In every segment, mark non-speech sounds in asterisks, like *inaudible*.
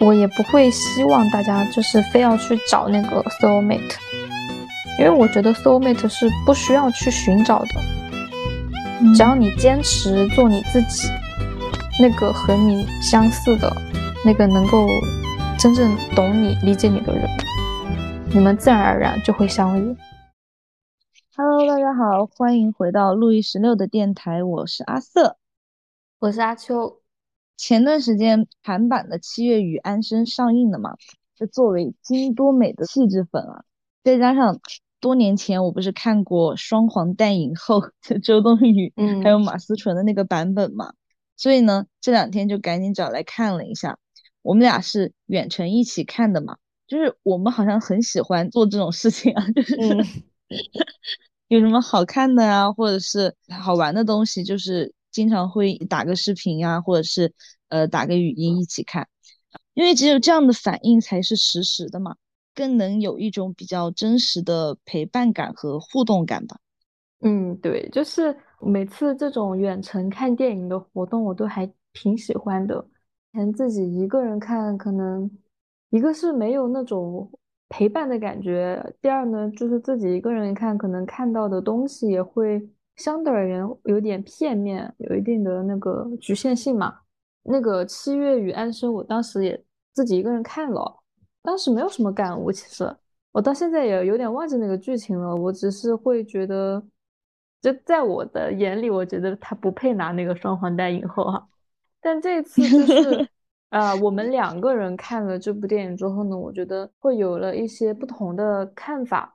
我也不会希望大家就是非要去找那个 soul mate，因为我觉得 soul mate 是不需要去寻找的，只要你坚持做你自己，那个和你相似的，那个能够真正懂你、理解你的人，你们自然而然就会相遇。Hello，大家好，欢迎回到路易十六的电台，我是阿瑟，我是阿秋。前段时间韩版的《七月与安生》上映了嘛？就作为金多美的气质粉啊，再加上多年前我不是看过双黄蛋影后就周冬雨，嗯，还有马思纯的那个版本嘛，所以呢，这两天就赶紧找来看了一下。我们俩是远程一起看的嘛，就是我们好像很喜欢做这种事情啊，就是 *laughs* 有什么好看的啊，或者是好玩的东西，就是。经常会打个视频呀，或者是呃打个语音一起看，因为只有这样的反应才是实时的嘛，更能有一种比较真实的陪伴感和互动感吧。嗯，对，就是每次这种远程看电影的活动，我都还挺喜欢的。前自己一个人看，可能一个是没有那种陪伴的感觉，第二呢，就是自己一个人看，可能看到的东西也会。相对而言有点片面，有一定的那个局限性嘛。那个《七月与安生》，我当时也自己一个人看了，当时没有什么感悟。其实我到现在也有点忘记那个剧情了。我只是会觉得，就在我的眼里，我觉得他不配拿那个双黄蛋影后哈。但这次就是，*laughs* 呃，我们两个人看了这部电影之后呢，我觉得会有了一些不同的看法，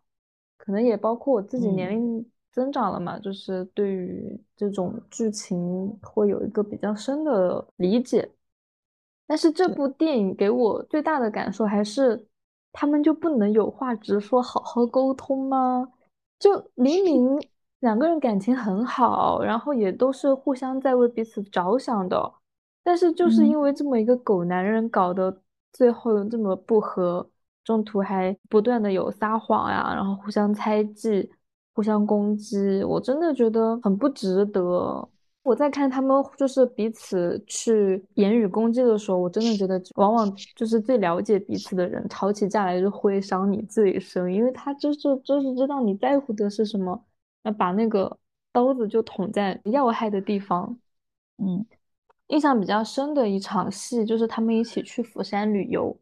可能也包括我自己年龄。增长了嘛，就是对于这种剧情会有一个比较深的理解。但是这部电影给我最大的感受还是，他们就不能有话直说，好好沟通吗？就明明两个人感情很好，然后也都是互相在为彼此着想的，但是就是因为这么一个狗男人，搞得最后这么不和，中途还不断的有撒谎呀，然后互相猜忌。互相攻击，我真的觉得很不值得。我在看他们就是彼此去言语攻击的时候，我真的觉得往往就是最了解彼此的人吵起架来就会伤你最深，因为他就是就是知道你在乎的是什么，那把那个刀子就捅在要害的地方。嗯，印象比较深的一场戏就是他们一起去釜山旅游，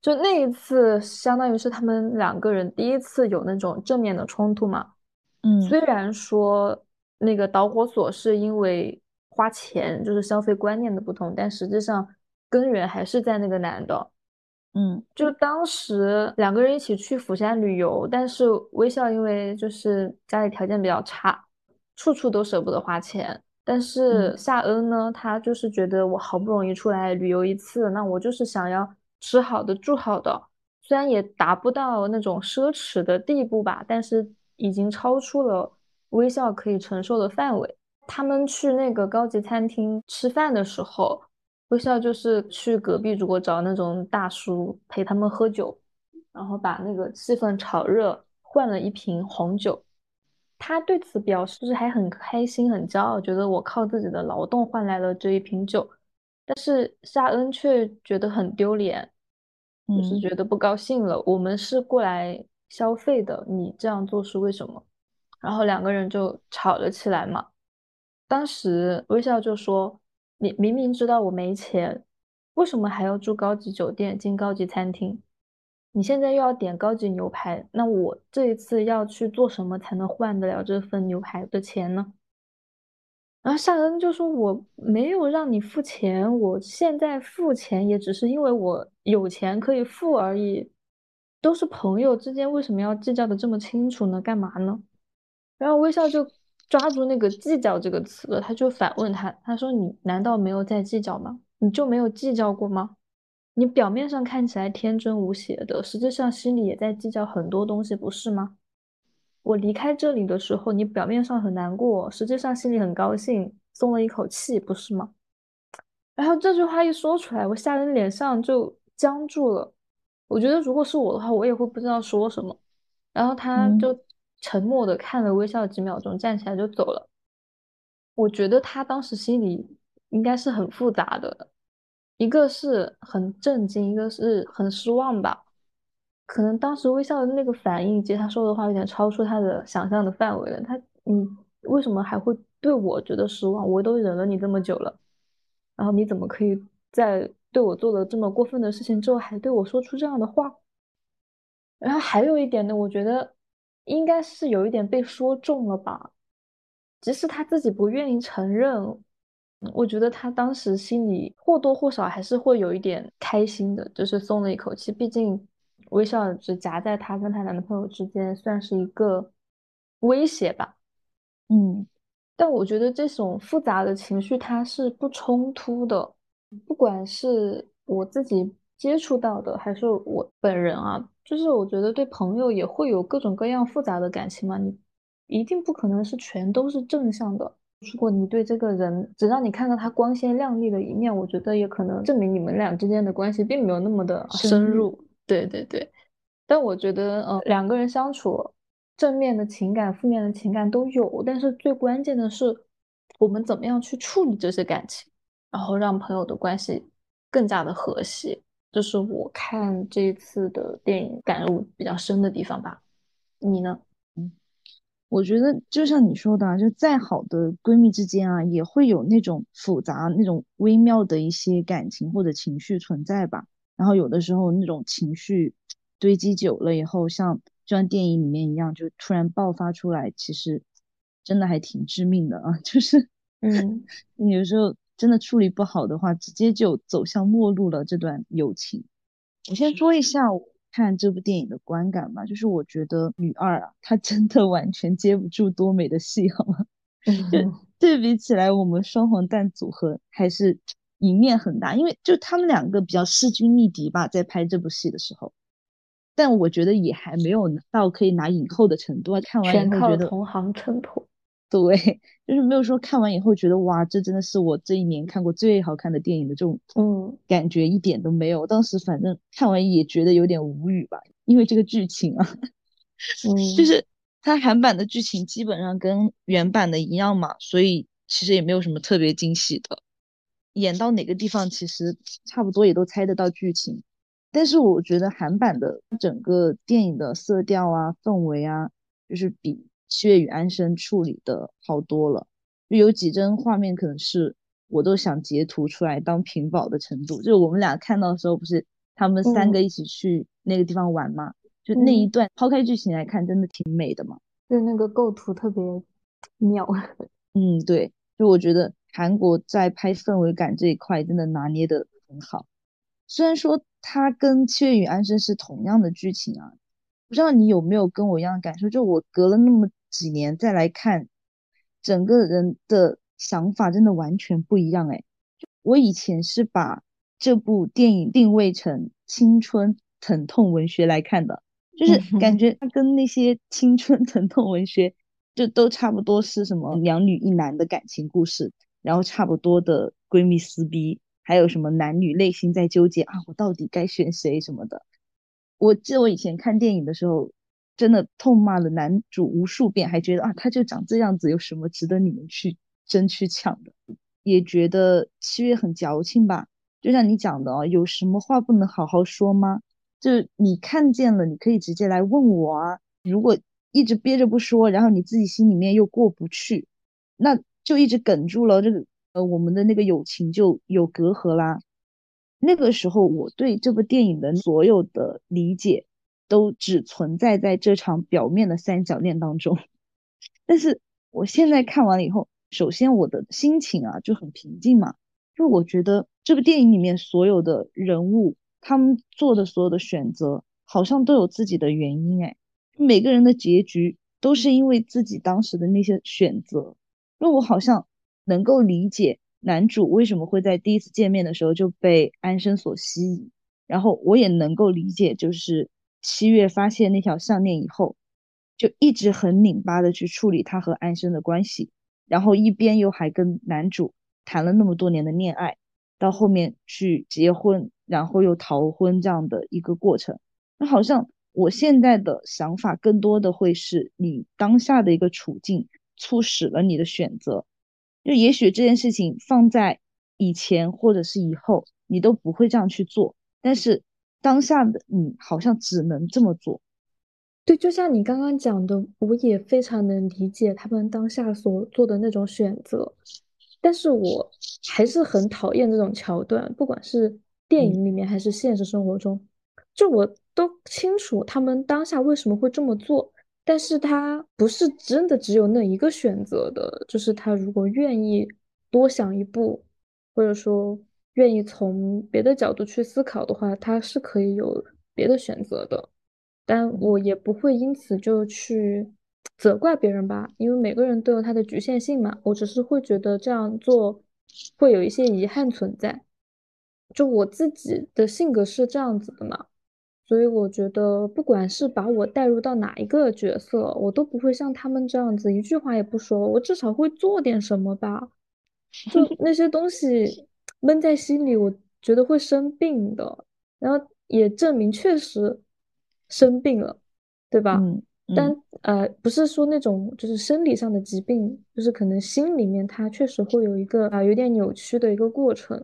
就那一次相当于是他们两个人第一次有那种正面的冲突嘛。嗯，虽然说那个导火索是因为花钱，就是消费观念的不同，但实际上根源还是在那个男的。嗯，就当时两个人一起去釜山旅游，但是微笑因为就是家里条件比较差，处处都舍不得花钱。但是夏恩呢，他就是觉得我好不容易出来旅游一次，那我就是想要吃好的住好的，虽然也达不到那种奢侈的地步吧，但是。已经超出了微笑可以承受的范围。他们去那个高级餐厅吃饭的时候，微笑就是去隔壁桌找那种大叔陪他们喝酒，然后把那个气氛炒热，换了一瓶红酒。他对此表示是还很开心、很骄傲，觉得我靠自己的劳动换来了这一瓶酒。但是夏恩却觉得很丢脸，就是觉得不高兴了。我们是过来。消费的，你这样做是为什么？然后两个人就吵了起来嘛。当时微笑就说：“你明明知道我没钱，为什么还要住高级酒店、进高级餐厅？你现在又要点高级牛排，那我这一次要去做什么才能换得了这份牛排的钱呢？”然后夏恩就说：“我没有让你付钱，我现在付钱也只是因为我有钱可以付而已。”都是朋友之间，为什么要计较的这么清楚呢？干嘛呢？然后微笑就抓住那个“计较”这个词了，他就反问他：“他说你难道没有在计较吗？你就没有计较过吗？你表面上看起来天真无邪的，实际上心里也在计较很多东西，不是吗？我离开这里的时候，你表面上很难过，实际上心里很高兴，松了一口气，不是吗？”然后这句话一说出来，我吓人脸上就僵住了。我觉得如果是我的话，我也会不知道说什么。然后他就沉默的看了微笑几秒钟，站起来就走了。我觉得他当时心里应该是很复杂的，一个是很震惊，一个是很失望吧。可能当时微笑的那个反应，以及他说的话有点超出他的想象的范围了。他，你为什么还会对我觉得失望？我都忍了你这么久了，然后你怎么可以在对我做了这么过分的事情之后，还对我说出这样的话？然后还有一点呢，我觉得应该是有一点被说中了吧，即使他自己不愿意承认。我觉得他当时心里或多或少还是会有一点开心的，就是松了一口气。毕竟微笑只夹在她跟她男朋友之间，算是一个威胁吧。嗯，但我觉得这种复杂的情绪它是不冲突的，不管是我自己接触到的，还是我本人啊，就是我觉得对朋友也会有各种各样复杂的感情嘛，你一定不可能是全都是正向的。如果你对这个人只让你看到他光鲜亮丽的一面，我觉得也可能证明你们俩之间的关系并没有那么的深入。对对对，但我觉得，呃，两个人相处，正面的情感、负面的情感都有，但是最关键的是，我们怎么样去处理这些感情，然后让朋友的关系更加的和谐，这是我看这一次的电影感悟比较深的地方吧。你呢？嗯我觉得就像你说的，啊，就再好的闺蜜之间啊，也会有那种复杂、那种微妙的一些感情或者情绪存在吧。然后有的时候那种情绪堆积久了以后，像就像电影里面一样，就突然爆发出来，其实真的还挺致命的啊。*laughs* 就是，嗯，有时候真的处理不好的话，直接就走向末路了。这段友情，我先说一下我。看这部电影的观感吧，就是我觉得女二啊，她真的完全接不住多美的戏，好吗？就 *laughs* 对比起来，我们双黄蛋组合还是赢面很大，因为就他们两个比较势均力敌吧，在拍这部戏的时候，但我觉得也还没有到可以拿影后的程度啊。看完以后觉得同行衬托。*laughs* 对，就是没有说看完以后觉得哇，这真的是我这一年看过最好看的电影的这种嗯感觉一点都没有。当时反正看完也觉得有点无语吧，因为这个剧情啊，嗯，*laughs* 就是它韩版的剧情基本上跟原版的一样嘛，所以其实也没有什么特别惊喜的。演到哪个地方其实差不多也都猜得到剧情，但是我觉得韩版的整个电影的色调啊、氛围啊，就是比。七月与安生处理的好多了，就有几帧画面可能是我都想截图出来当屏保的程度。就是我们俩看到的时候，不是他们三个一起去那个地方玩吗？就那一段，抛开剧情来看，真的挺美的嘛。就那个构图特别妙。*laughs* 嗯，对，就我觉得韩国在拍氛围感这一块真的拿捏的很好。虽然说它跟七月与安生是同样的剧情啊。不知道你有没有跟我一样的感受？就我隔了那么几年再来看，整个人的想法真的完全不一样哎。我以前是把这部电影定位成青春疼痛文学来看的，就是感觉它跟那些青春疼痛文学就都差不多是什么两女一男的感情故事，然后差不多的闺蜜撕逼，还有什么男女内心在纠结啊，我到底该选谁什么的。我记得我以前看电影的时候，真的痛骂了男主无数遍，还觉得啊，他就长这样子，有什么值得你们去争去抢的？也觉得七月很矫情吧？就像你讲的哦，有什么话不能好好说吗？就你看见了，你可以直接来问我啊。如果一直憋着不说，然后你自己心里面又过不去，那就一直哽住了，这个呃，我们的那个友情就有隔阂啦。那个时候，我对这部电影的所有的理解，都只存在在这场表面的三角恋当中。但是我现在看完了以后，首先我的心情啊就很平静嘛，就我觉得这部电影里面所有的人物，他们做的所有的选择，好像都有自己的原因，哎，每个人的结局都是因为自己当时的那些选择，那我好像能够理解。男主为什么会在第一次见面的时候就被安生所吸引？然后我也能够理解，就是七月发现那条项链以后，就一直很拧巴的去处理他和安生的关系，然后一边又还跟男主谈了那么多年的恋爱，到后面去结婚，然后又逃婚这样的一个过程。那好像我现在的想法更多的会是你当下的一个处境促使了你的选择。就也许这件事情放在以前或者是以后，你都不会这样去做，但是当下的你好像只能这么做。对，就像你刚刚讲的，我也非常能理解他们当下所做的那种选择，但是我还是很讨厌这种桥段，不管是电影里面还是现实生活中，就我都清楚他们当下为什么会这么做，但是他不是真的只有那一个选择的，就是他如果愿意多想一步，或者说愿意从别的角度去思考的话，他是可以有别的选择的。但我也不会因此就去责怪别人吧，因为每个人都有他的局限性嘛。我只是会觉得这样做会有一些遗憾存在。就我自己的性格是这样子的嘛，所以我觉得不管是把我带入到哪一个角色，我都不会像他们这样子一句话也不说，我至少会做点什么吧。就那些东西闷在心里，我觉得会生病的。然后也证明确实。生病了，对吧？嗯，但呃，不是说那种就是生理上的疾病，就是可能心里面它确实会有一个啊有点扭曲的一个过程，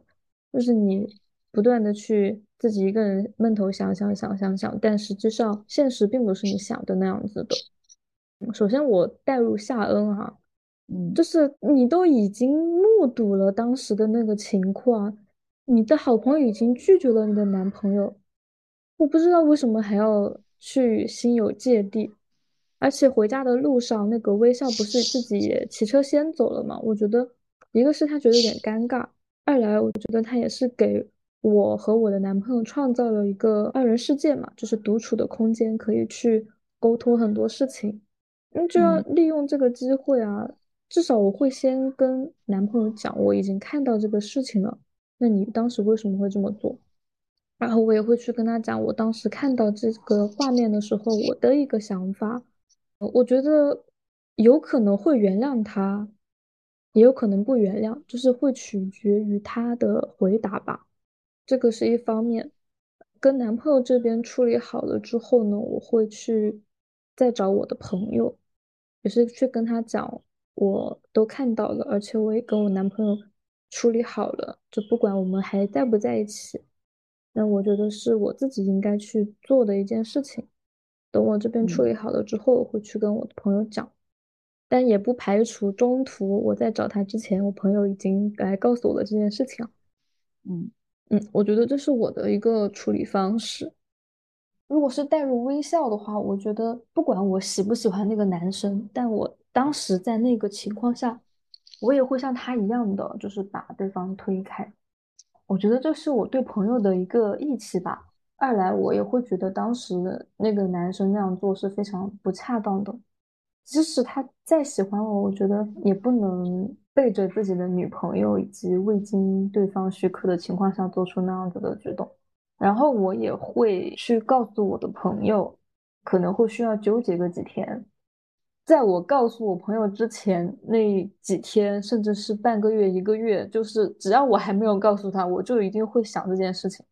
就是你不断的去自己一个人闷头想想想想想，但实际上现实并不是你想的那样子的。首先我带入夏恩啊，嗯，就是你都已经目睹了当时的那个情况，你的好朋友已经拒绝了你的男朋友。我不知道为什么还要去心有芥蒂，而且回家的路上，那个微笑不是自己也骑车先走了吗？我觉得一个是他觉得有点尴尬，二来我觉得他也是给我和我的男朋友创造了一个二人世界嘛，就是独处的空间，可以去沟通很多事情。那就要利用这个机会啊，至少我会先跟男朋友讲，我已经看到这个事情了。那你当时为什么会这么做？然后我也会去跟他讲，我当时看到这个画面的时候，我的一个想法。我觉得有可能会原谅他，也有可能不原谅，就是会取决于他的回答吧。这个是一方面。跟男朋友这边处理好了之后呢，我会去再找我的朋友，也是去跟他讲，我都看到了，而且我也跟我男朋友处理好了，就不管我们还在不在一起。那我觉得是我自己应该去做的一件事情。等我这边处理好了之后，我会去跟我的朋友讲，但也不排除中途我在找他之前，我朋友已经来告诉我了这件事情。嗯嗯，我觉得这是我的一个处理方式。如果是带入微笑的话，我觉得不管我喜不喜欢那个男生，但我当时在那个情况下，我也会像他一样的，就是把对方推开。我觉得这是我对朋友的一个义气吧。二来，我也会觉得当时那个男生那样做是非常不恰当的。即使他再喜欢我，我觉得也不能背着自己的女朋友以及未经对方许可的情况下做出那样子的举动。然后我也会去告诉我的朋友，可能会需要纠结个几天。在我告诉我朋友之前那几天，甚至是半个月、一个月，就是只要我还没有告诉他，我就一定会想这件事情。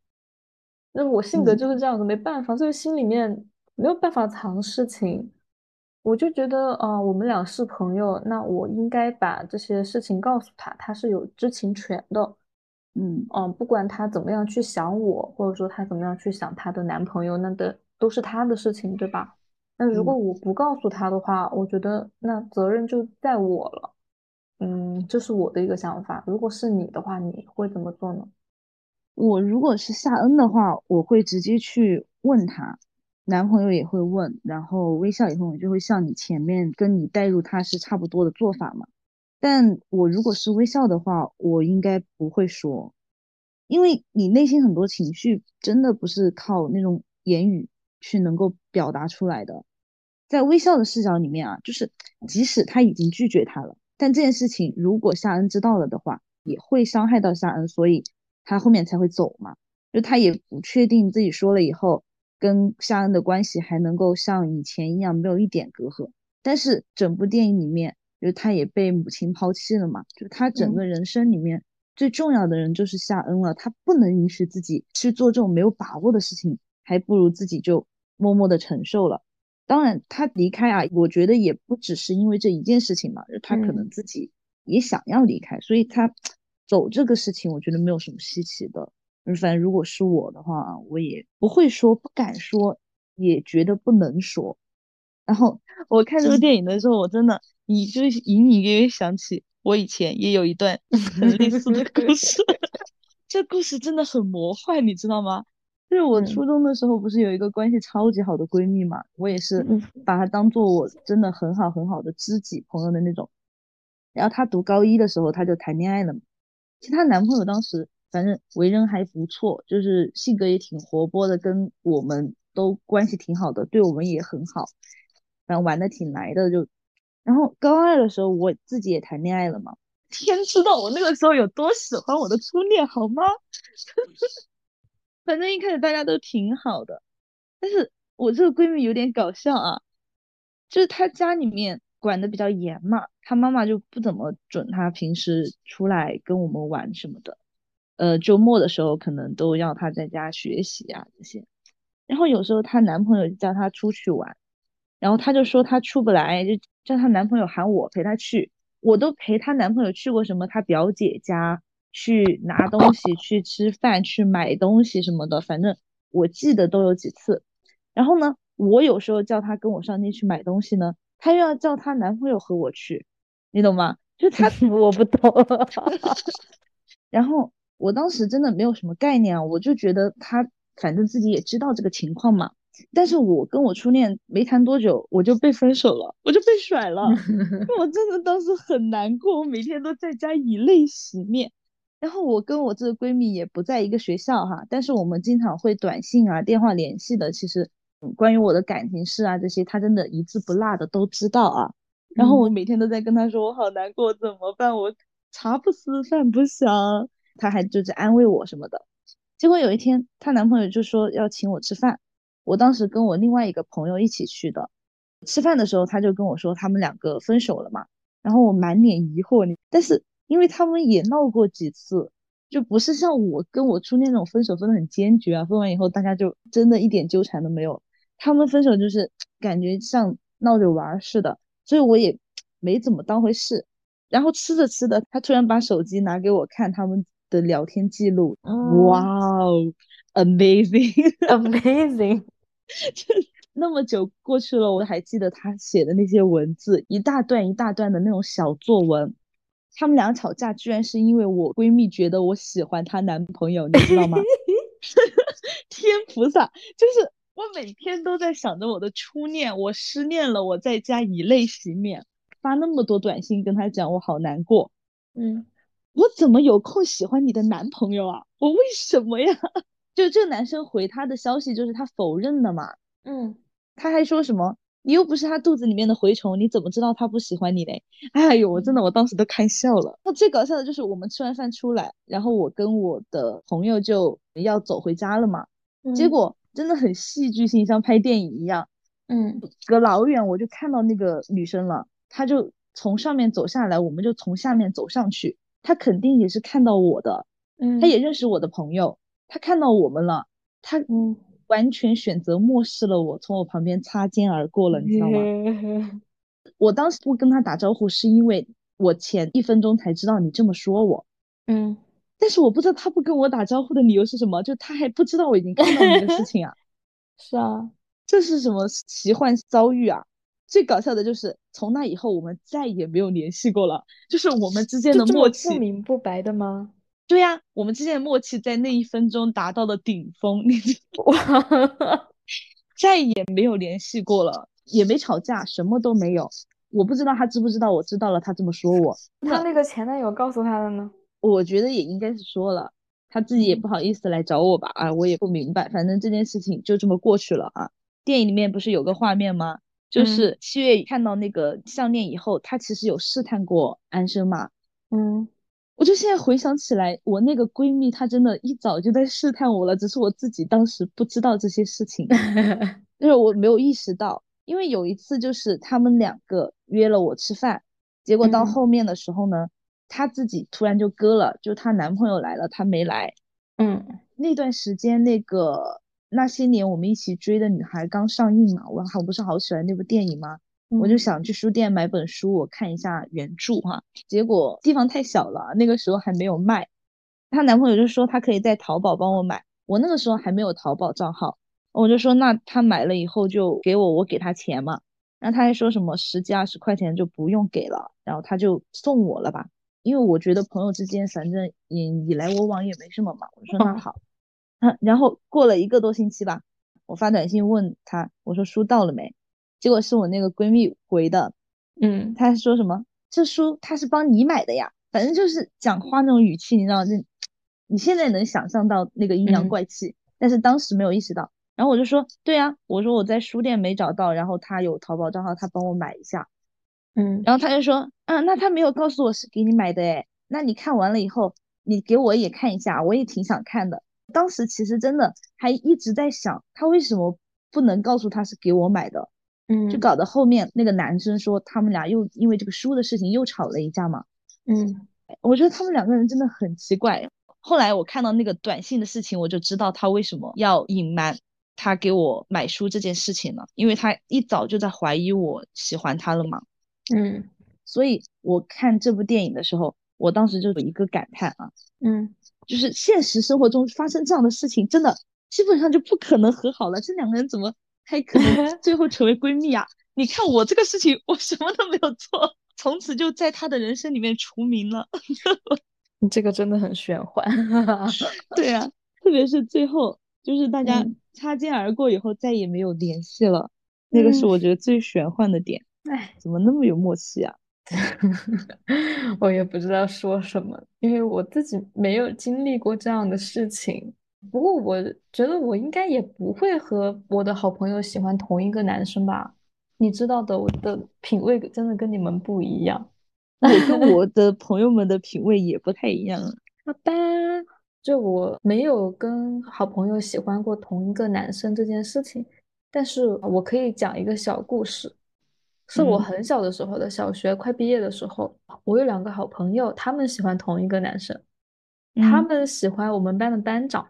那我性格就是这样子，没办法，所以心里面没有办法藏事情。我就觉得啊，我们俩是朋友，那我应该把这些事情告诉他，他是有知情权的。嗯嗯，不管他怎么样去想我，或者说他怎么样去想他的男朋友，那的都是他的事情，对吧？那如果我不告诉他的话，我觉得那责任就在我了。嗯，这是我的一个想法。如果是你的话，你会怎么做呢？我如果是夏恩的话，我会直接去问他，男朋友也会问，然后微笑以后，我就会像你前面跟你带入他是差不多的做法嘛。但我如果是微笑的话，我应该不会说，因为你内心很多情绪真的不是靠那种言语去能够表达出来的。在微笑的视角里面啊，就是即使他已经拒绝他了，但这件事情如果夏恩知道了的话，也会伤害到夏恩，所以他后面才会走嘛。就他也不确定自己说了以后，跟夏恩的关系还能够像以前一样没有一点隔阂。但是整部电影里面，就他也被母亲抛弃了嘛，就他整个人生里面最重要的人就是夏恩了，他不能允许自己去做这种没有把握的事情，还不如自己就默默的承受了。当然，他离开啊，我觉得也不只是因为这一件事情嘛，他可能自己也想要离开，所以他走这个事情，我觉得没有什么稀奇的。反正如果是我的话，我也不会说，不敢说，也觉得不能说。然后我看这个电影的时候，我真的，你就隐隐约约想起我以前也有一段很类似的故事。*laughs* *laughs* 这故事真的很魔幻，你知道吗？就是我初中的时候，不是有一个关系超级好的闺蜜嘛，我也是把她当做我真的很好很好的知己朋友的那种。然后她读高一的时候，她就谈恋爱了。其实她男朋友当时。反正为人还不错，就是性格也挺活泼的，跟我们都关系挺好的，对我们也很好，反正玩的挺来的。就，然后高二的时候，我自己也谈恋爱了嘛。天知道我那个时候有多喜欢我的初恋，好吗？反正一开始大家都挺好的，但是我这个闺蜜有点搞笑啊，就是她家里面管的比较严嘛，她妈妈就不怎么准她平时出来跟我们玩什么的。呃，周末的时候可能都要她在家学习啊这些，然后有时候她男朋友叫她出去玩，然后她就说她出不来，就叫她男朋友喊我陪她去，我都陪她男朋友去过什么她表姐家去拿东西、去吃饭、去买东西什么的，反正我记得都有几次。然后呢，我有时候叫她跟我上街去买东西呢，她又要叫她男朋友和我去，你懂吗？就她 *laughs* 我不懂，*laughs* 然后。我当时真的没有什么概念啊，我就觉得他反正自己也知道这个情况嘛。但是我跟我初恋没谈多久，我就被分手了，我就被甩了。*laughs* 我真的当时很难过，我每天都在家以泪洗面。然后我跟我这个闺蜜也不在一个学校哈，但是我们经常会短信啊、电话联系的。其实关于我的感情事啊这些，她真的一字不落的都知道啊。然后我每天都在跟她说我好难过，怎么办？我茶不思饭不想。她还就是安慰我什么的，结果有一天她男朋友就说要请我吃饭，我当时跟我另外一个朋友一起去的，吃饭的时候她就跟我说他们两个分手了嘛，然后我满脸疑惑，但是因为他们也闹过几次，就不是像我跟我初恋那种分手分的很坚决啊，分完以后大家就真的一点纠缠都没有，他们分手就是 *tsk* 感觉像闹着玩似的，所以我也 *tsk* 没怎么当回事，然后吃着吃的，他突然把手机拿给我看，他们。的聊天记录，哇哦，amazing，amazing，*laughs* 就那么久过去了，我还记得他写的那些文字，一大段一大段的那种小作文。他们俩吵架，居然是因为我闺蜜觉得我喜欢她男朋友，你知道吗？*laughs* *laughs* 天菩萨，就是我每天都在想着我的初恋，我失恋了，我在家以泪洗面，发那么多短信跟他讲，我好难过。嗯。我怎么有空喜欢你的男朋友啊？我为什么呀？*laughs* 就这个男生回他的消息，就是他否认的嘛。嗯，他还说什么？你又不是他肚子里面的蛔虫，你怎么知道他不喜欢你嘞？哎呦，我真的，我当时都看笑了。那最搞笑的就是我们吃完饭出来，然后我跟我的朋友就要走回家了嘛。结果真的很戏剧性，像拍电影一样。嗯，隔老远我就看到那个女生了，她就从上面走下来，我们就从下面走上去。她肯定也是看到我的，嗯，她也认识我的朋友，她看到我们了，她嗯完全选择漠视了我，从我旁边擦肩而过了，你知道吗？*laughs* 我当时不跟他打招呼，是因为我前一分钟才知道你这么说我，嗯，但是我不知道他不跟我打招呼的理由是什么，就他还不知道我已经看到你的事情啊，*laughs* 是啊，这是什么奇幻遭遇啊？最搞笑的就是从那以后我们再也没有联系过了，就是我们之间的默契不明不白的吗？对呀，我们之间的默契在那一分钟达到了顶峰，你哇，*laughs* 再也没有联系过了，也没吵架，什么都没有。我不知道他知不知道，我知道了，他这么说我。他那个前男友告诉他的呢？我觉得也应该是说了，他自己也不好意思来找我吧？啊，我也不明白，反正这件事情就这么过去了啊。电影里面不是有个画面吗？就是七月看到那个项链以后，他其实有试探过安生嘛。嗯，我就现在回想起来，我那个闺蜜她真的一早就在试探我了，只是我自己当时不知道这些事情，*laughs* 就是我没有意识到。因为有一次就是他们两个约了我吃饭，结果到后面的时候呢，她自己突然就割了，就她男朋友来了，她没来。嗯，那段时间那个。那些年我们一起追的女孩刚上映嘛，我我不是好喜欢那部电影吗？我就想去书店买本书，我看一下原著哈。结果地方太小了，那个时候还没有卖。她男朋友就说他可以在淘宝帮我买，我那个时候还没有淘宝账号，我就说那他买了以后就给我，我给他钱嘛。然后他还说什么十几二十块钱就不用给了，然后他就送我了吧，因为我觉得朋友之间反正也你来我往也没什么嘛。我说那好，啊，*laughs* 然后过了一个多星期吧，我发短信问他，我说书到了没？结果是我那个闺蜜回的，嗯，她说什么这书她是帮你买的呀，反正就是讲话那种语气，你知道，这你现在能想象到那个阴阳怪气，但是当时没有意识到。然后我就说，对呀，我说我在书店没找到，然后他有淘宝账号，他帮我买一下，嗯，然后他就说，啊，那他没有告诉我是给你买的，哎，那你看完了以后，你给我也看一下，我也挺想看的。当时其实真的还一直在想，他为什么不能告诉他是给我买的，嗯，就搞得后面那个男生说他们俩又因为这个书的事情又吵了一架嘛，嗯，我觉得他们两个人真的很奇怪。后来我看到那个短信的事情，我就知道他为什么要隐瞒。他给我买书这件事情了，因为他一早就在怀疑我喜欢他了嘛，嗯，所以我看这部电影的时候，我当时就有一个感叹啊，嗯，就是现实生活中发生这样的事情，真的基本上就不可能和好了，这两个人怎么还可能 *laughs* 最后成为闺蜜啊？你看我这个事情，我什么都没有做，*laughs* 从此就在他的人生里面除名了，*laughs* 你这个真的很玄幻，对啊，特别是最后。就是大家擦肩而过以后再也没有联系了，那个是我觉得最玄幻的点。哎，怎么那么有默契啊？我也不知道说什么，因为我自己没有经历过这样的事情。不过我觉得我应该也不会和我的好朋友喜欢同一个男生吧？你知道的，我的品味真的跟你们不一样。我跟 *laughs* 我的朋友们的品味也不太一样。好吧。就我没有跟好朋友喜欢过同一个男生这件事情，但是我可以讲一个小故事，是我很小的时候的小学快毕业的时候，我有两个好朋友，他们喜欢同一个男生，他们喜欢我们班的班长，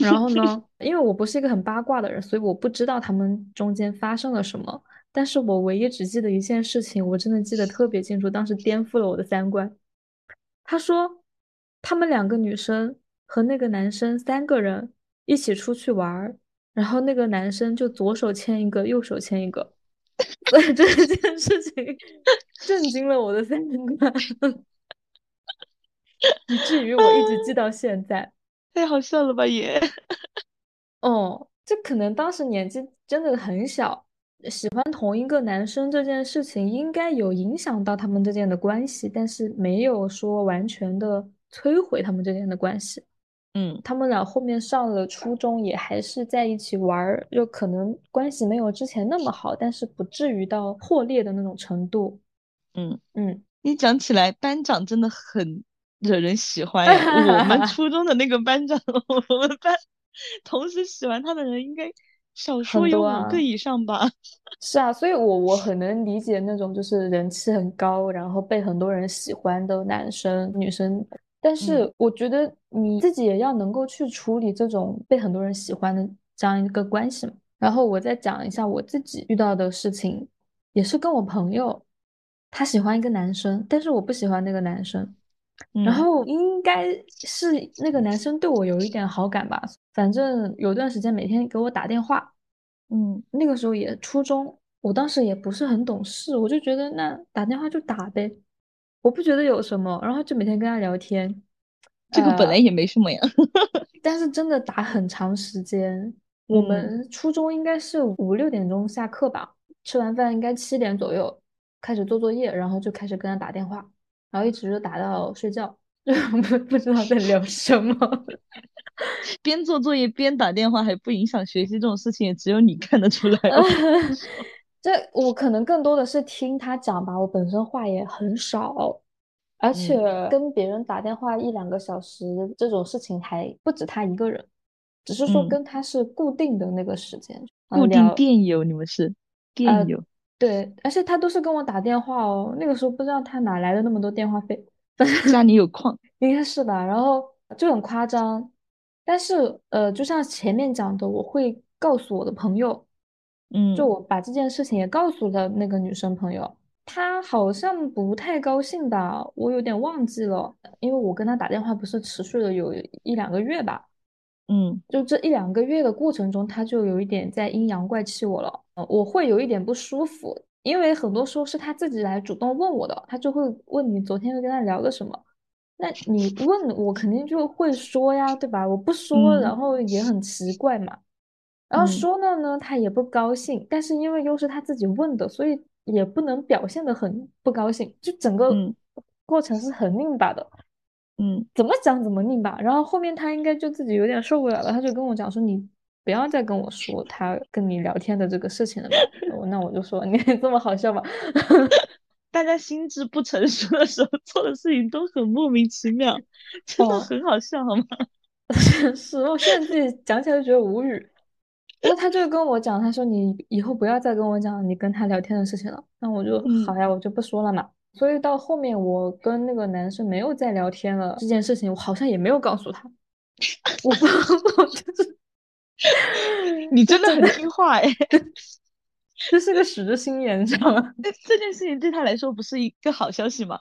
然后呢，*laughs* 因为我不是一个很八卦的人，所以我不知道他们中间发生了什么，但是我唯一只记得一件事情，我真的记得特别清楚，当时颠覆了我的三观，他说。他们两个女生和那个男生三个人一起出去玩儿，然后那个男生就左手牵一个，右手牵一个，*laughs* 所以这件事情 *laughs* 震惊了我的三观，以至于我一直记到现在。太好笑了吧也？*laughs* 哦，这可能当时年纪真的很小，喜欢同一个男生这件事情应该有影响到他们之间的关系，但是没有说完全的。摧毁他们之间的关系，嗯，他们俩后面上了初中，也还是在一起玩儿，就可能关系没有之前那么好，但是不至于到破裂的那种程度。嗯嗯，你讲起来，班长真的很惹人喜欢呀。我们初中的那个班长，我们班同时喜欢他的人应该少说有五个以上吧。*laughs* 是啊，所以我我很能理解那种就是人气很高，然后被很多人喜欢的男生女生。但是我觉得你自己也要能够去处理这种被很多人喜欢的这样一个关系嘛。然后我再讲一下我自己遇到的事情，也是跟我朋友，他喜欢一个男生，但是我不喜欢那个男生。然后应该是那个男生对我有一点好感吧，反正有段时间每天给我打电话。嗯，那个时候也初中，我当时也不是很懂事，我就觉得那打电话就打呗。我不觉得有什么，然后就每天跟他聊天，这个本来也没什么呀。*laughs* 但是真的打很长时间，我们初中应该是五六点钟下课吧，吃完饭应该七点左右开始做作业，然后就开始跟他打电话，然后一直就打到睡觉，*laughs* 就不不知道在聊什么。*laughs* 边做作业边打电话还不影响学习，这种事情也只有你看得出来。*laughs* 这我可能更多的是听他讲吧，我本身话也很少，而且跟别人打电话一两个小时这种事情还不止他一个人，只是说跟他是固定的那个时间，固定电邮，你们是电邮，对，而且他都是跟我打电话哦，那个时候不知道他哪来的那么多电话费，家里有矿，应该是吧，然后就很夸张，但是呃，就像前面讲的，我会告诉我的朋友。嗯，就我把这件事情也告诉了那个女生朋友，她好像不太高兴吧，我有点忘记了，因为我跟她打电话不是持续了有一两个月吧，嗯。就这一两个月的过程中，他就有一点在阴阳怪气我了，呃我会有一点不舒服，因为很多时候是他自己来主动问我的，他就会问你昨天又跟他聊了什么，那你问我肯定就会说呀，对吧？我不说，然嗯后也很奇怪嘛。然后嗯说了呢，他也不高兴，但是因为又是他自己问的，所以也不能表现的很不高兴，就整个嗯过程是很拧巴的，嗯怎么讲怎么拧巴。然后后面他应该就自己有点受不了了，他就跟我讲说：“你不要再跟我说他跟你聊天的这个事情了吧。”那我就说：“你 *laughs* 这么好笑吗？” *laughs* 大家心智不成熟的时候做的事情都很莫名其妙，真的哦，很好笑，好吗？*laughs* 是，我现在自己讲起来就觉得无语。那他就跟我讲，他说你以后不要再跟我讲你跟他聊天的事情了。那我就嗯好呀，我就不说了嘛。所以到后面我跟那个男生没有再聊天了，这件事情我好像也没有告诉他。我不，我就是 *laughs* 你真的很听话哎，*laughs* 这是个死心眼，你知道吗？*laughs* 这这件事情对他来说不是一个好消息吗？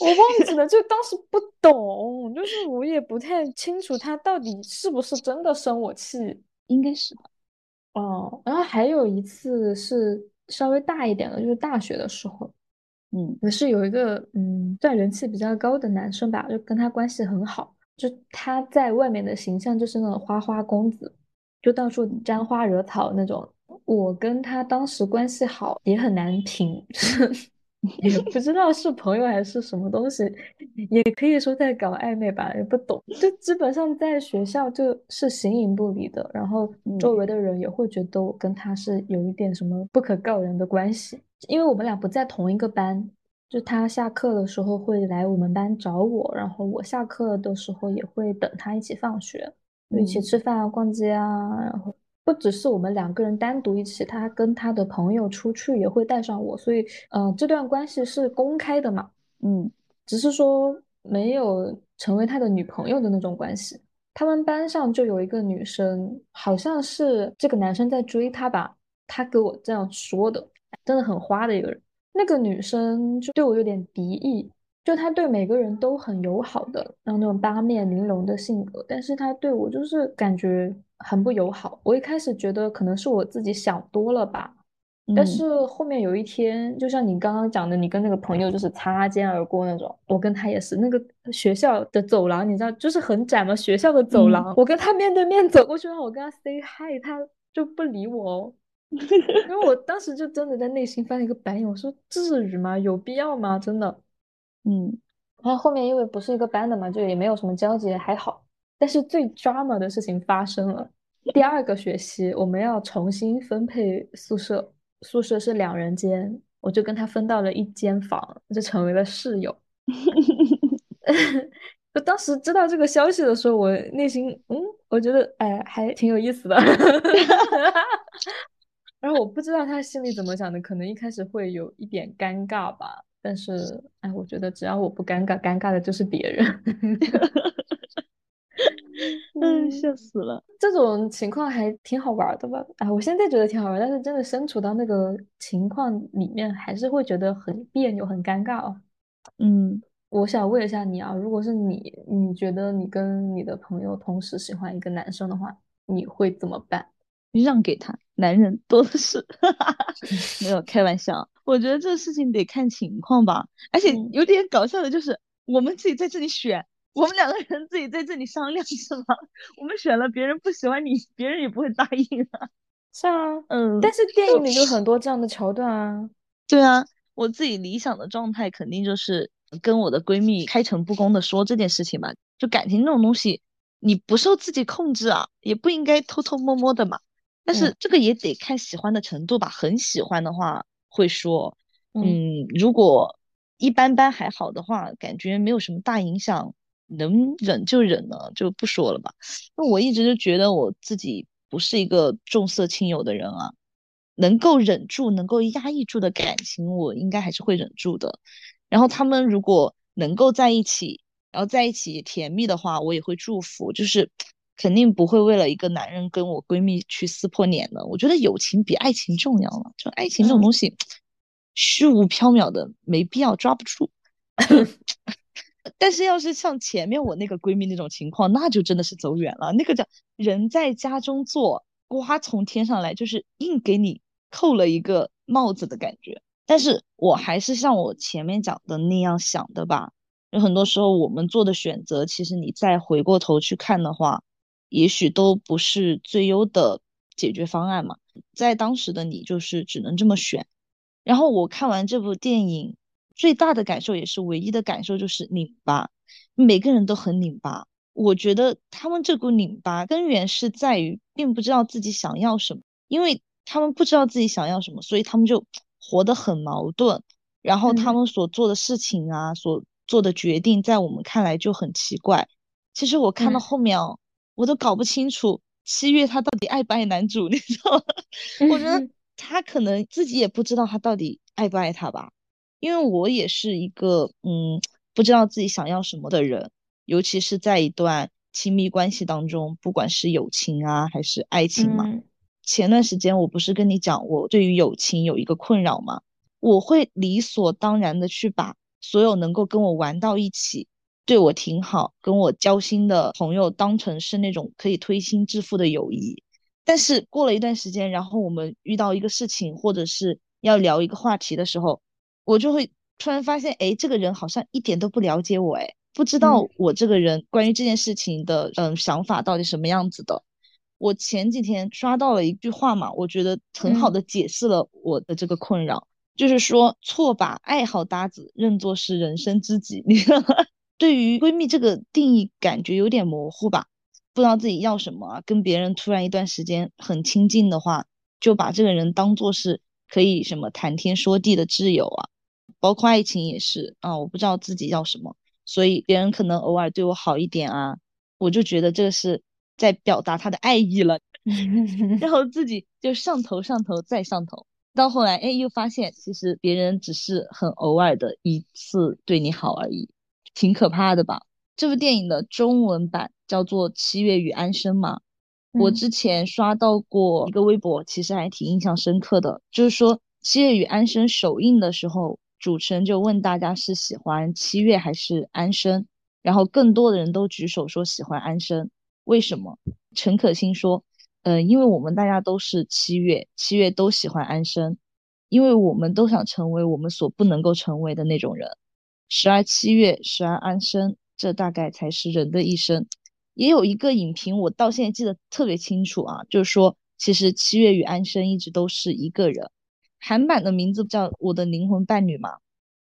我忘记了，就当时不懂，就是我也不太清楚他到底是不是真的生我气。应该是吧。哦，然后还有一次是稍微大一点的，就是大学的时候，嗯也是有一个嗯，算人气比较高的男生吧，就跟他关系很好，就他在外面的形象就是那种花花公子，就到处沾花惹草那种。我跟他当时关系好也很难评，是 *laughs* 也不知道是朋友还是什么东西，也可以说在搞暧昧吧，也不懂。就基本上在学校就是形影不离的，然后周嗯围的人也会觉得我跟他是有一点什么不可告人的关系，因为我们俩不在同一个班。就他下课的时候会来我们班找我，然后我下课的时候也会等他一起放学，就一起嗯吃饭啊、逛街啊，然后不只是我们两个人单独一起，他跟他的朋友出去也会带上我，所以呃，这段关系是公开的嘛，嗯只是说没有成为他的女朋友的那种关系。他们班上就有一个女生，好像是这个男生在追她吧，他给我这样说的，真的很花的一个人。那个女生就对我有点敌意，就他对每个人都很友好的，然后那种八面玲珑的性格，但是他对我就是感觉很不友好。我一开始觉得可能是我自己想多了吧，但嗯是后面有一天，就像你刚刚讲的，你跟那个朋友就是擦肩而过那种，我跟他也是。那个学校的走廊，你知道，就是很窄嘛，学校的走嗯廊，我跟他面对面走过去，然后我跟他 say hi，他就不理我哦。*laughs* 因为我当时就真的在内心翻了一个白眼，我说至于吗？有必要吗？真的。嗯然后后面因为不是一个班的嘛，就也没有什么交集，还好。但是最 drama 的事情发生了。第二个学期我们要重新分配宿舍，宿舍是两人间，我就跟他分到了一间房，就成为了室友。*laughs* 就当时知道这个消息的时候，我内心嗯，我觉得哎还挺有意思的。*laughs* *laughs* 然后我不知道他心里怎么想的，可能一开始会有一点尴尬吧。但是哎，我觉得只要我不尴尬，尴尬的就是别人。*laughs* 嗯，笑死了。这种情况还挺好玩的吧？啊，我现在觉得挺好玩，但是真的身处到那个情况里面，还是会觉得很别扭、很尴尬哦。嗯，我想问一下你啊，如果是你，你觉得你跟你的朋友同时喜欢一个男生的话，你会怎么办？让给他，男人多的是。*laughs* 没有开玩笑，我觉得这事情得看情况吧。而且嗯有点搞笑的就是，我们自己在这里选，我们两个人自己在这里商量是吗？我们选了，别人不喜欢你，别人也不会答应啊。是啊，嗯，但是电影里有很多这样的桥段啊。对啊，我自己理想的状态肯定就是跟我的闺蜜开诚布公的说这件事情嘛。就感情这种东西，你不受自己控制啊，也不应该偷偷摸摸的嘛。但是嗯这个也得看喜欢的程度吧，很喜欢的话会说，嗯嗯，如果一般般还好的话，感觉没有什么大影响，能忍就忍了，就不说了吧。那我一直就觉得我自己不是一个重色轻友的人啊，能够忍住、能够压抑住的感情，我应该还是会忍住的。然后他们如果能够在一起，然后在一起甜蜜的话，我也会祝福，就是肯定不会为了一个男人跟我闺蜜去撕破脸的。我觉得友情比爱情重要了，就爱情这种嗯东西，虚无缥缈的，没必要抓不住。*laughs* 但是要是像前面我那个闺蜜那种情况，那就真的是走远了。那个叫人在家中坐，瓜从天上来，就是硬给你扣了一个帽子的感觉。但是我还是像我前面讲的那样想的吧。有很多时候我们做的选择，其实你再回过头去看的话，也许都不是最优的解决方案嘛。在当时的你，就是只能这么选。然后我看完这部电影。最大的感受也是唯一的感受就是拧巴，每个人都很拧巴。我觉得他们这股拧巴根源是在于并不知道自己想要什么，因为他们不知道自己想要什么，所以他们就活得很矛盾。然后他们所做的事情啊，所做的决定，在我们看来就很奇怪。其实我看到后面哦，我都搞不清楚七月他到底爱不爱男主，*laughs* 你知道吗？我觉得他可能自己也不知道他到底爱不爱他吧。因为我也是一个嗯不知道自己想要什么的人，尤其是在一段亲密关系当中，不管是友情啊还是爱情嘛。前段时间我不是跟你讲，我对于友情有一个困扰吗？我会理所当然的去把所有能够跟我玩到一起、对我挺好、跟我交心的朋友当成是那种可以推心置腹的友谊。但是过了一段时间，然后我们遇到一个事情，或者是要聊一个话题的时候。我就会突然发现，哎，这个人好像一点都不了解我，哎，不知道我这个人关于这件事情的嗯想法到底什么样子的。我前几天刷到了一句话嘛，我觉得很好的解释了我的这个困扰，就是说错把爱好搭子认作是人生知己。*laughs* 你对于闺蜜这个定义感觉有点模糊吧？不知道自己要什么，啊跟别人突然一段时间很亲近的话，就把这个人当做是可以什么谈天说地的挚友啊。包括爱情也是啊，我不知道自己要什么，所以别人可能偶尔对我好一点啊，我就觉得这个是在表达他的爱意了，*laughs* 然后自己就上头上头再上头，到后来哎又发现其实别人只是很偶尔的一次对你好而已，挺可怕的吧？这部电影的中文版叫做《七月与安生》嘛，我之前刷到过一个微博，其实还挺印象深刻的，就是说《七月与安生》首映的时候。主持人就问大家是喜欢七月还是安生，然后更多的人都举手说喜欢安生。为什么？陈可辛说，呃，因为我们大家都是七月，七月都喜欢安生，因为我们都想成为我们所不能够成为的那种人。时而七月，时而安生，这大概才是人的一生。也有一个影评，我到现在记得特别清楚啊，就是说，其实七月与安生一直都是一个人。韩版的名字叫我的灵魂伴侣嘛？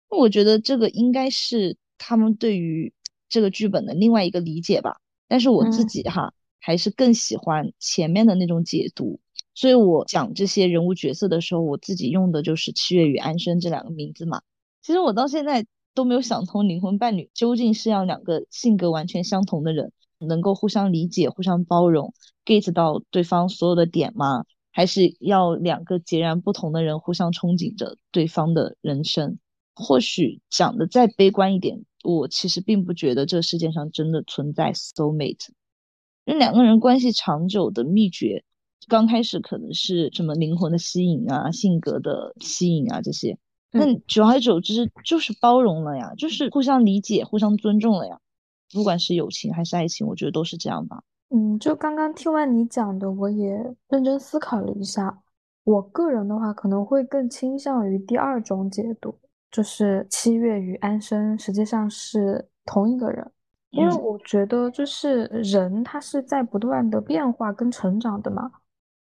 我觉得这个应该是他们对于这个剧本的另外一个理解吧。但是我自己哈，还是更喜欢前面的那种解读。所以我讲这些人物角色的时候，我自己用的就是七月与安生这两个名字嘛。其实我到现在都没有想通，灵魂伴侣究竟是要两个性格完全相同的人，能够互相理解、互相包容，get 到对方所有的点吗？还是要两个截然不同的人互相憧憬着对方的人生。或许讲的再悲观一点，我其实并不觉得这世界上真的存在 soul mate。那两个人关系长久的秘诀，刚开始可能是什么灵魂的吸引啊、性格的吸引啊这些，但久而久之就是包容了呀，就是互相理解、互相尊重了呀。不管是友情还是爱情，我觉得都是这样吧。嗯，就刚刚听完你讲的，我也认真思考了一下。我个人的话，可能会更倾向于第二种解读，就是七月与安生实际上是同一个人。因为我觉得，就是人他是在不断的变化跟成长的嘛。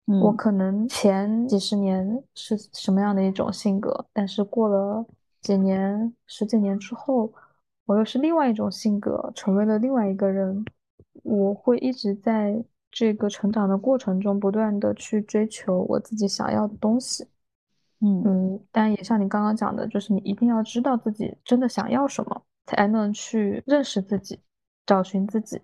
我可能前几十年是什么样的一种性格，但是过了几年、十几年之后，我又是另外一种性格，成为了另外一个人。我会一直在这个成长的过程中，不断的去追求我自己想要的东西。嗯嗯，但也像你刚刚讲的，就是你一定要知道自己真的想要什么，才能去认识自己，找寻自己，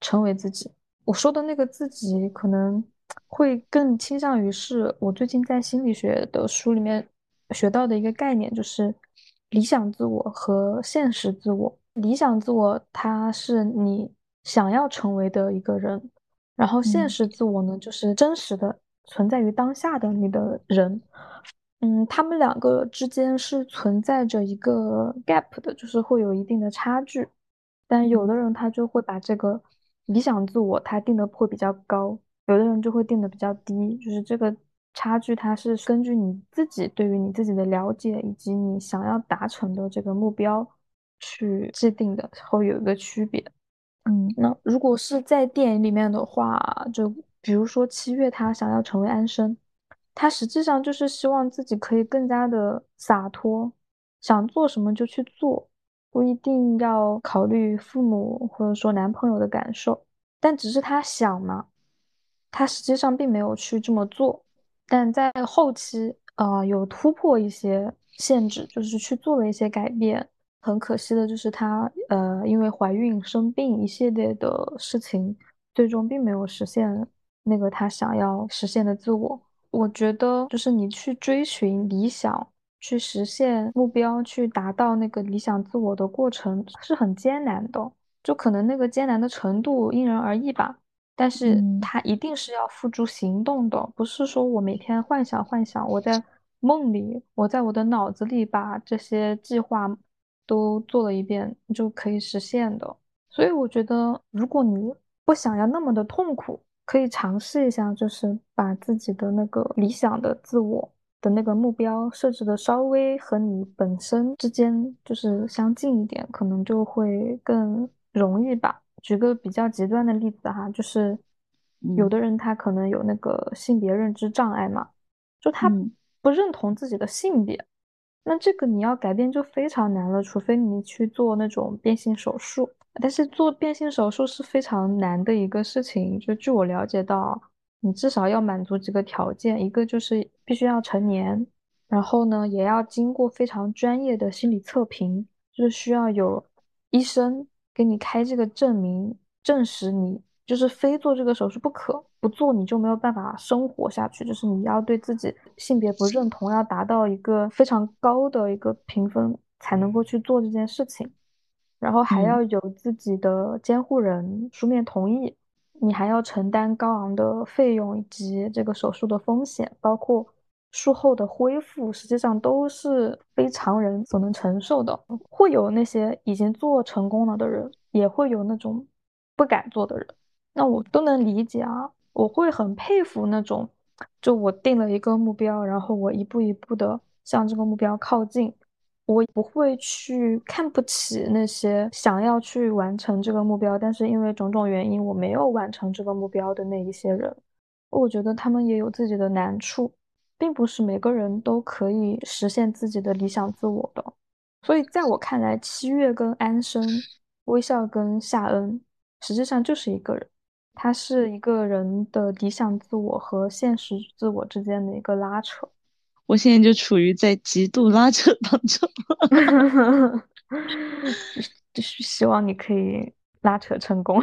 成为自己。我说的那个自己，可能会更倾向于是我最近在心理学的书里面学到的一个概念，就是理想自我和现实自我。理想自我，它是你。想要成为的一个人，然后现实自我呢，就是真实的存在于当下的你的人。嗯，他们两个之间是存在着一个 gap 的，就是会有一定的差距。但有嗯的人他就会把这个理想自我他定的会比较高，有的人就会定的比较低，就是这个差距它是根据你自己对于你自己的了解以及你想要达成的这个目标去制定的，会有一个区别。嗯那如果是在电影里面的话，就比如说七月他想要成为安生，他实际上就是希望自己可以更加的洒脱，想做什么就去做，不一定要考虑父母或者说男朋友的感受，但只是他想嘛，他实际上并没有去这么做，但在后期，呃，有突破一些限制，就是去做了一些改变。很可惜的就是他，呃，因为怀孕生病一系列的事情，最终并没有实现那个他想要实现的自我。我觉得，就是你去追寻理想，去实现目标，去达到那个理想自我的过程是很艰难的，就可能那个艰难的程度因人而异吧。但是嗯它一定是要付诸行动的，不是说我每天幻想幻想，我在梦里，我在我的脑子里把这些计划都做了一遍就可以实现的。所以我觉得，如果你不想要那么的痛苦，可以尝试一下，就是把自己的那个理想的自我的那个目标设置的稍微和你本身之间就是相近一点，可能就会更容易吧。举个比较极端的例子哈，就是有嗯的人他可能有那个性别认知障碍嘛，就他嗯不认同自己的性别，那这个你要改变就非常难了，除非你去做那种变性手术。但是做变性手术是非常难的一个事情，就据我了解到，你至少要满足几个条件，一个就是必须要成年，然后呢，也要经过非常专业的心理测评，就是需要有医生给你开这个证明，证实你就是非做这个手术不可，不做你就没有办法生活下去，就是你要对自己性别不认同，要达到一个非常高的一个评分才能够去做这件事情。然后还嗯。要有自己的监护人书面同意，你还要承担高昂的费用以及这个手术的风险，包括术后的恢复，实际上都是非常人所能承受的。会有那些已经做成功了的人，也会有那种不敢做的人，那我都能理解啊。我会很佩服那种，就我定了一个目标，然后我一步一步的向这个目标靠近。我不会去看不起那些想要去完成这个目标，但是因为种种原因我没有完成这个目标的那一些人。我觉得他们也有自己的难处，并不是每个人都可以实现自己的理想自我的。所以在我看来，七月跟安生、微笑跟夏恩，实际上就是一个人，他是一个人的理想自我和现实自我之间的一个拉扯。我现在就处于在极度拉扯当中，*laughs* 就是希望你可以拉扯成功。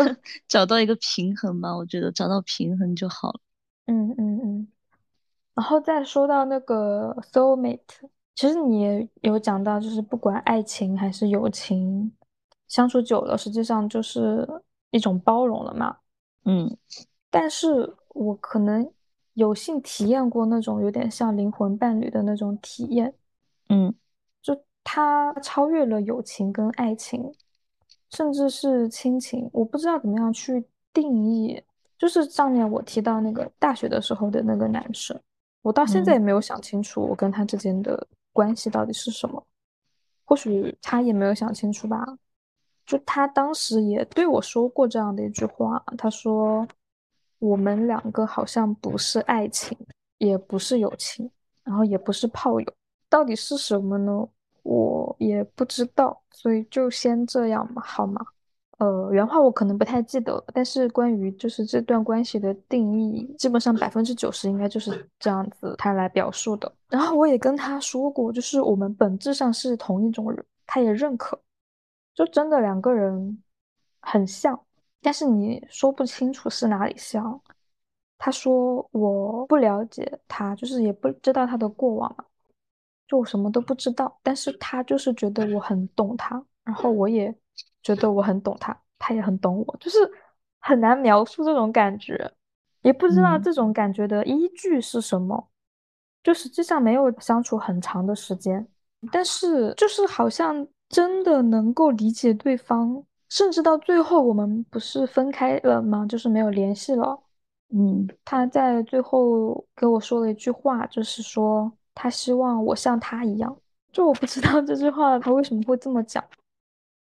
*laughs* 找到一个平衡吧。我觉得找到平衡就好了。嗯嗯嗯。然后再说到那个 soulmate，其实你也有讲到，就是不管爱情还是友情，相处久了，实际上就是一种包容了嘛。嗯但是我可能有幸体验过那种有点像灵魂伴侣的那种体验，嗯就它超越了友情跟爱情，甚至是亲情，我不知道怎么样去定义。就是上面我提到那个大学的时候的那个男生，我到现在嗯也没有想清楚我跟他之间的关系到底是什么，或许他也没有想清楚吧。就他当时也对我说过这样的一句话，他说我们两个好像不是爱情，也不是友情，然后也不是炮友，到底是什么呢？我也不知道，所以就先这样吧，好吗？呃，原话我可能不太记得，但是关于就是这段关系的定义，基本上百分之九十应该就是这样子他来表述的。然后我也跟他说过，就是我们本质上是同一种人，他也认可，就真的两个人很像，但是你说不清楚是哪里像。他说我不了解他，就是也不知道他的过往嘛，就我什么都不知道，但是他就是觉得我很懂他，然后我也觉得我很懂他，他也很懂我，就是很难描述这种感觉，也不知道嗯这种感觉的依据是什么，就实际上没有相处很长的时间，但是就是好像真的能够理解对方，甚至到最后我们不是分开了吗？就是没有联系了。嗯，他在最后给我说了一句话，就是说他希望我像他一样。就我不知道这句话他为什么会这么讲，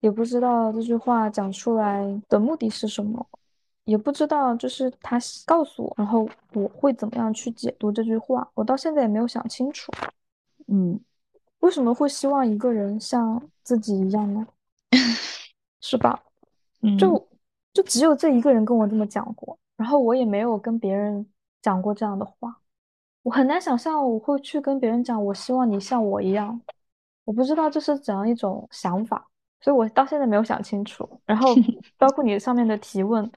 也不知道这句话讲出来的目的是什么，也不知道就是他告诉我，然后我会怎么样去解读这句话，我到现在也没有想清楚。嗯，为什么会希望一个人像自己一样呢？*laughs* 是吧？嗯，就就只有这一个人跟我这么讲过。然后我也没有跟别人讲过这样的话，我很难想象我会去跟别人讲，我希望你像我一样，我不知道这是怎样一种想法，所以我到现在没有想清楚。然后 *laughs* 包括你上面的提问，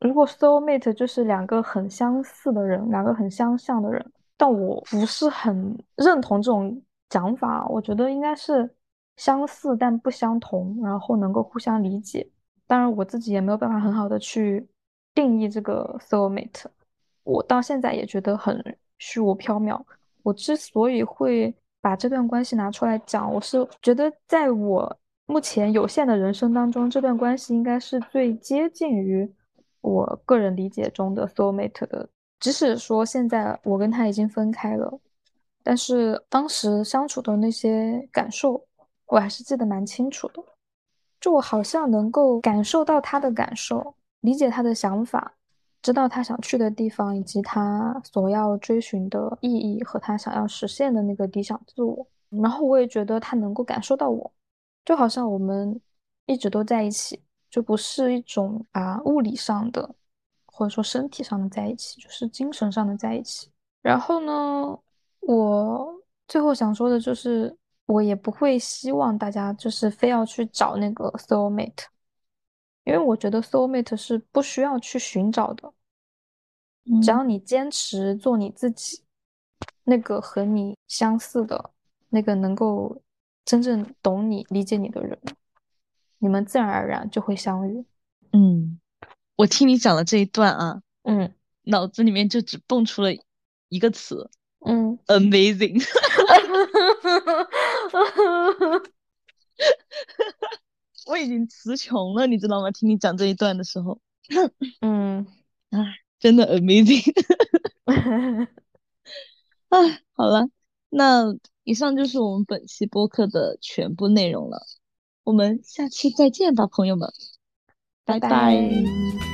如果 soul mate 就是两个很相似的人，两个很相像的人，但我不是很认同这种讲法，我觉得应该是相似但不相同，然后能够互相理解。当然我自己也没有办法很好的去。定义这个 soulmate，我到现在也觉得很虚无缥缈。我之所以会把这段关系拿出来讲，我是觉得在我目前有限的人生当中，这段关系应该是最接近于我个人理解中的 soulmate 的。即使说现在我跟他已经分开了，但是当时相处的那些感受，我还是记得蛮清楚的。就我好像能够感受到他的感受。理解他的想法，知道他想去的地方，以及他所要追寻的意义和他想要实现的那个理想自我。然后我也觉得他能够感受到我，就好像我们一直都在一起，就不是一种啊物理上的或者说身体上的在一起，就是精神上的在一起。然后呢，我最后想说的就是，我也不会希望大家就是非要去找那个 soul mate。因为我觉得 soul mate 是不需要去寻找的，只要你坚持做你自己，那个和你相似的，那个能够真正懂你、理解你的人，你们自然而然就会相遇。嗯，我听你讲的这一段啊，嗯，脑子里面就只蹦出了一个词，嗯，amazing。*laughs* 我已经词穷了，你知道吗？听你讲这一段的时候，嗯，*laughs* 啊，真的 amazing。*laughs* 啊，好了，那以上就是我们本期播客的全部内容了，我们下期再见吧，朋友们，拜拜。